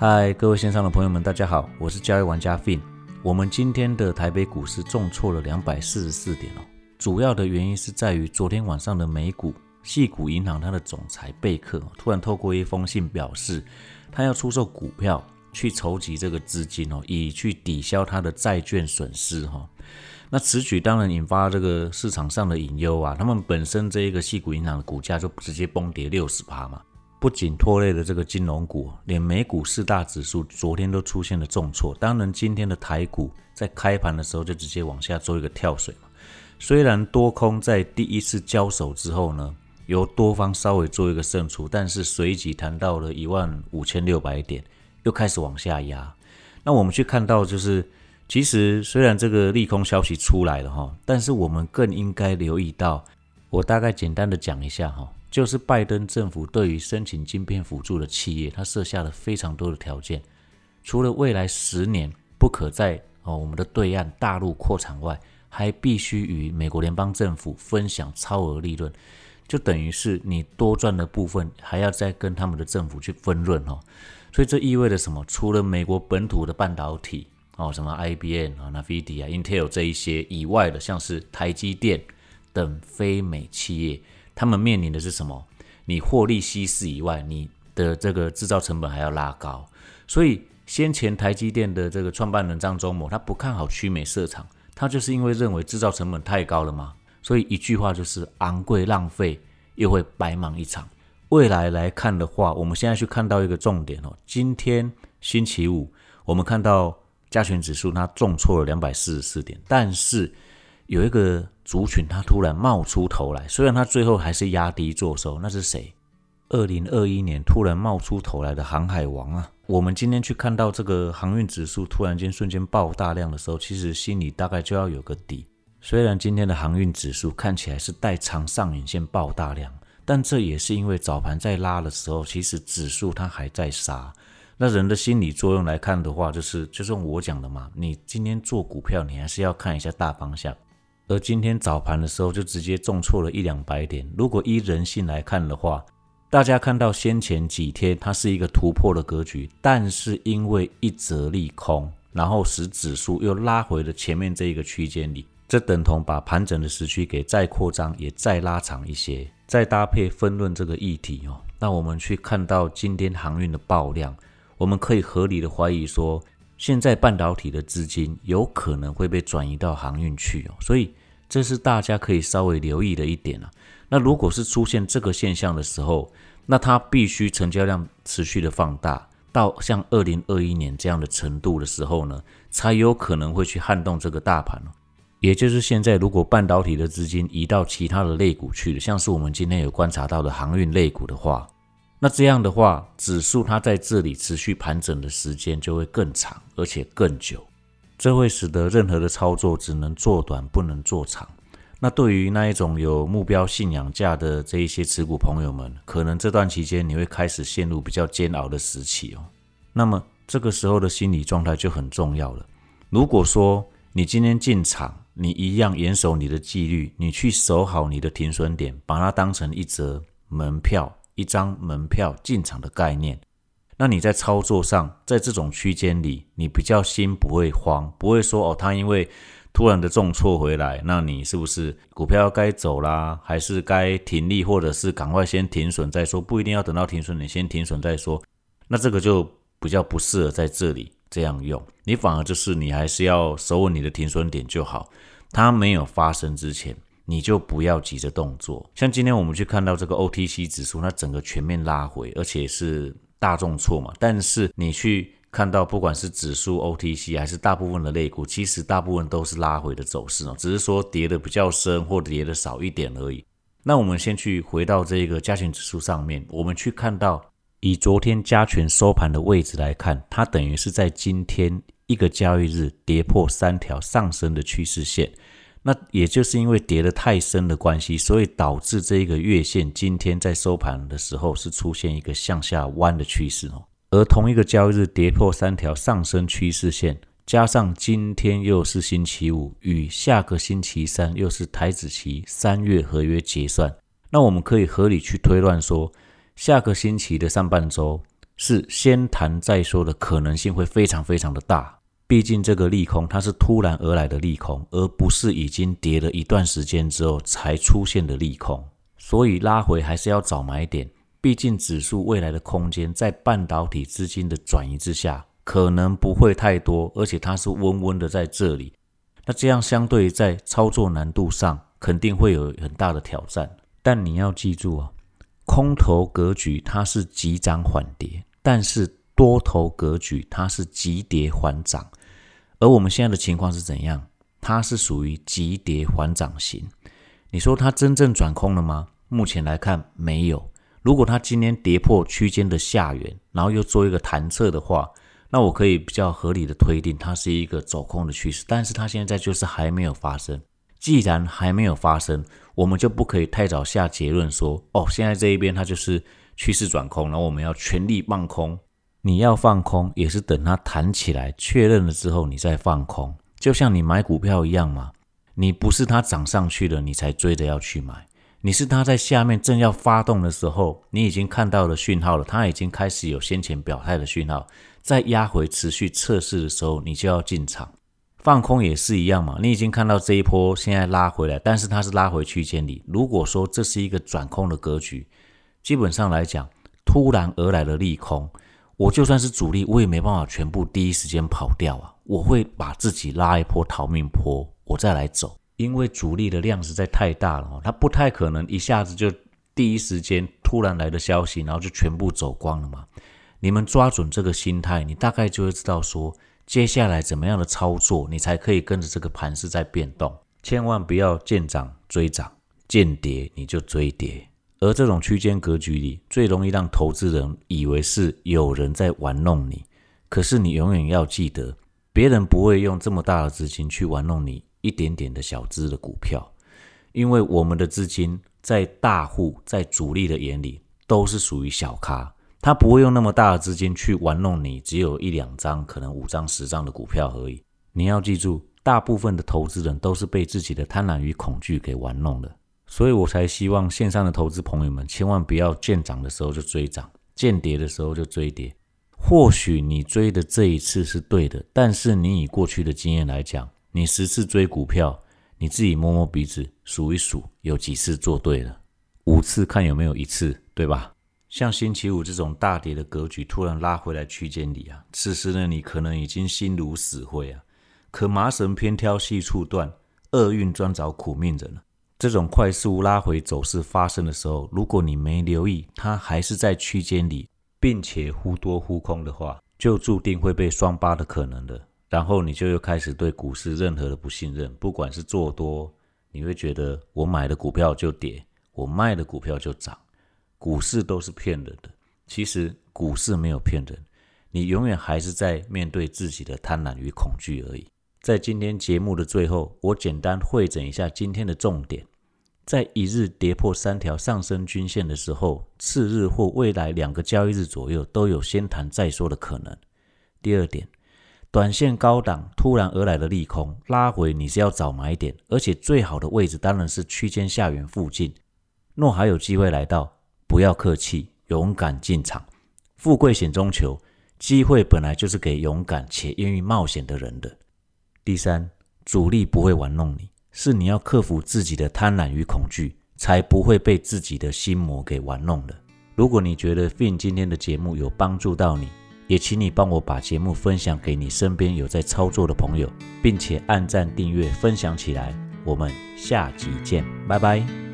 嗨，各位线上的朋友们，大家好，我是交易玩家 Fin。我们今天的台北股市重挫了两百四十四点哦，主要的原因是在于昨天晚上的美股，系股银行它的总裁贝克突然透过一封信表示，他要出售股票去筹集这个资金哦，以去抵消他的债券损失哈。那此举当然引发这个市场上的隐忧啊，他们本身这一个系股银行的股价就直接崩跌六十趴嘛。不仅拖累了这个金融股，连美股四大指数昨天都出现了重挫。当然，今天的台股在开盘的时候就直接往下做一个跳水嘛。虽然多空在第一次交手之后呢，由多方稍微做一个胜出，但是随即谈到了一万五千六百点，又开始往下压。那我们去看到，就是其实虽然这个利空消息出来了哈，但是我们更应该留意到，我大概简单的讲一下哈。就是拜登政府对于申请晶片辅助的企业，他设下了非常多的条件。除了未来十年不可在哦我们的对岸大陆扩产外，还必须与美国联邦政府分享超额利润，就等于是你多赚的部分还要再跟他们的政府去分润哦。所以这意味着什么？除了美国本土的半导体哦，什么 IBM 啊、NVIDIA、Intel 这一些以外的，像是台积电等非美企业。他们面临的是什么？你获利稀释以外，你的这个制造成本还要拉高。所以先前台积电的这个创办人张忠谋，他不看好区美设厂，他就是因为认为制造成本太高了嘛。所以一句话就是昂贵浪费，又会白忙一场。未来来看的话，我们现在去看到一个重点哦。今天星期五，我们看到加权指数它重挫了两百四十四点，但是。有一个族群，它突然冒出头来，虽然它最后还是压低做收，那是谁？二零二一年突然冒出头来的航海王啊！我们今天去看到这个航运指数突然间瞬间爆大量的时候，其实心里大概就要有个底。虽然今天的航运指数看起来是带长上影线爆大量，但这也是因为早盘在拉的时候，其实指数它还在杀。那人的心理作用来看的话，就是就是我讲的嘛，你今天做股票，你还是要看一下大方向。而今天早盘的时候就直接重挫了一两百点。如果依人性来看的话，大家看到先前几天它是一个突破的格局，但是因为一则利空，然后使指数又拉回了前面这一个区间里，这等同把盘整的时区给再扩张，也再拉长一些。再搭配分论这个议题哦，那我们去看到今天航运的爆量，我们可以合理的怀疑说。现在半导体的资金有可能会被转移到航运去哦，所以这是大家可以稍微留意的一点啊。那如果是出现这个现象的时候，那它必须成交量持续的放大到像二零二一年这样的程度的时候呢，才有可能会去撼动这个大盘哦。也就是现在，如果半导体的资金移到其他的类股去了，像是我们今天有观察到的航运类股的话。那这样的话，指数它在这里持续盘整的时间就会更长，而且更久，这会使得任何的操作只能做短，不能做长。那对于那一种有目标信仰价的这一些持股朋友们，可能这段期间你会开始陷入比较煎熬的时期哦。那么这个时候的心理状态就很重要了。如果说你今天进场，你一样严守你的纪律，你去守好你的停损点，把它当成一则门票。一张门票进场的概念，那你在操作上，在这种区间里，你比较心不会慌，不会说哦，它因为突然的重挫回来，那你是不是股票该走啦，还是该停利，或者是赶快先停损再说？不一定要等到停损，你先停损再说。那这个就比较不适合在这里这样用，你反而就是你还是要守稳你的停损点就好，它没有发生之前。你就不要急着动作。像今天我们去看到这个 OTC 指数，它整个全面拉回，而且是大重挫嘛。但是你去看到，不管是指数 OTC 还是大部分的类股，其实大部分都是拉回的走势哦，只是说跌的比较深或跌的少一点而已。那我们先去回到这个加权指数上面，我们去看到以昨天加权收盘的位置来看，它等于是在今天一个交易日跌破三条上升的趋势线。那也就是因为跌得太深的关系，所以导致这一个月线今天在收盘的时候是出现一个向下弯的趋势哦。而同一个交易日跌破三条上升趋势线，加上今天又是星期五，与下个星期三又是台子期三月合约结算，那我们可以合理去推断说，下个星期的上半周是先谈再说的可能性会非常非常的大。毕竟这个利空它是突然而来的利空，而不是已经跌了一段时间之后才出现的利空。所以拉回还是要找买点。毕竟指数未来的空间在半导体资金的转移之下，可能不会太多，而且它是温温的在这里。那这样相对在操作难度上肯定会有很大的挑战。但你要记住啊，空头格局它是急涨缓跌，但是多头格局它是急跌缓涨。而我们现在的情况是怎样？它是属于急跌缓涨型。你说它真正转空了吗？目前来看没有。如果它今天跌破区间的下缘，然后又做一个弹测的话，那我可以比较合理的推定它是一个走空的趋势。但是它现在就是还没有发生。既然还没有发生，我们就不可以太早下结论说，哦，现在这一边它就是趋势转空，然后我们要全力放空。你要放空，也是等它弹起来确认了之后，你再放空。就像你买股票一样嘛，你不是它涨上去了，你才追着要去买，你是它在下面正要发动的时候，你已经看到了讯号了，它已经开始有先前表态的讯号，在压回持续测试的时候，你就要进场。放空也是一样嘛，你已经看到这一波现在拉回来，但是它是拉回区间里。如果说这是一个转空的格局，基本上来讲，突然而来的利空。我就算是主力，我也没办法全部第一时间跑掉啊！我会把自己拉一波逃命坡，我再来走。因为主力的量实在太大了，它不太可能一下子就第一时间突然来的消息，然后就全部走光了嘛。你们抓准这个心态，你大概就会知道说，接下来怎么样的操作，你才可以跟着这个盘势在变动。千万不要见涨追涨，见跌你就追跌。而这种区间格局里，最容易让投资人以为是有人在玩弄你。可是你永远要记得，别人不会用这么大的资金去玩弄你一点点的小资的股票，因为我们的资金在大户、在主力的眼里都是属于小咖，他不会用那么大的资金去玩弄你只有一两张、可能五张、十张的股票而已。你要记住，大部分的投资人都是被自己的贪婪与恐惧给玩弄了。所以我才希望线上的投资朋友们千万不要见涨的时候就追涨，见跌的时候就追跌。或许你追的这一次是对的，但是你以过去的经验来讲，你十次追股票，你自己摸摸鼻子数一数，有几次做对了？五次看有没有一次，对吧？像星期五这种大跌的格局突然拉回来区间里啊，此时呢你可能已经心如死灰啊。可麻绳偏挑细处断，厄运专找苦命人了。这种快速拉回走势发生的时候，如果你没留意，它还是在区间里，并且忽多忽空的话，就注定会被双八的可能的。然后你就又开始对股市任何的不信任，不管是做多，你会觉得我买的股票就跌，我卖的股票就涨，股市都是骗人的。其实股市没有骗人，你永远还是在面对自己的贪婪与恐惧而已。在今天节目的最后，我简单汇整一下今天的重点。在一日跌破三条上升均线的时候，次日或未来两个交易日左右都有先谈再说的可能。第二点，短线高档突然而来的利空拉回，你是要找买点，而且最好的位置当然是区间下缘附近。若还有机会来到，不要客气，勇敢进场。富贵险中求，机会本来就是给勇敢且愿意冒险的人的。第三，主力不会玩弄你，是你要克服自己的贪婪与恐惧，才不会被自己的心魔给玩弄了。如果你觉得 Fin 今天的节目有帮助到你，也请你帮我把节目分享给你身边有在操作的朋友，并且按赞、订阅、分享起来。我们下集见，拜拜。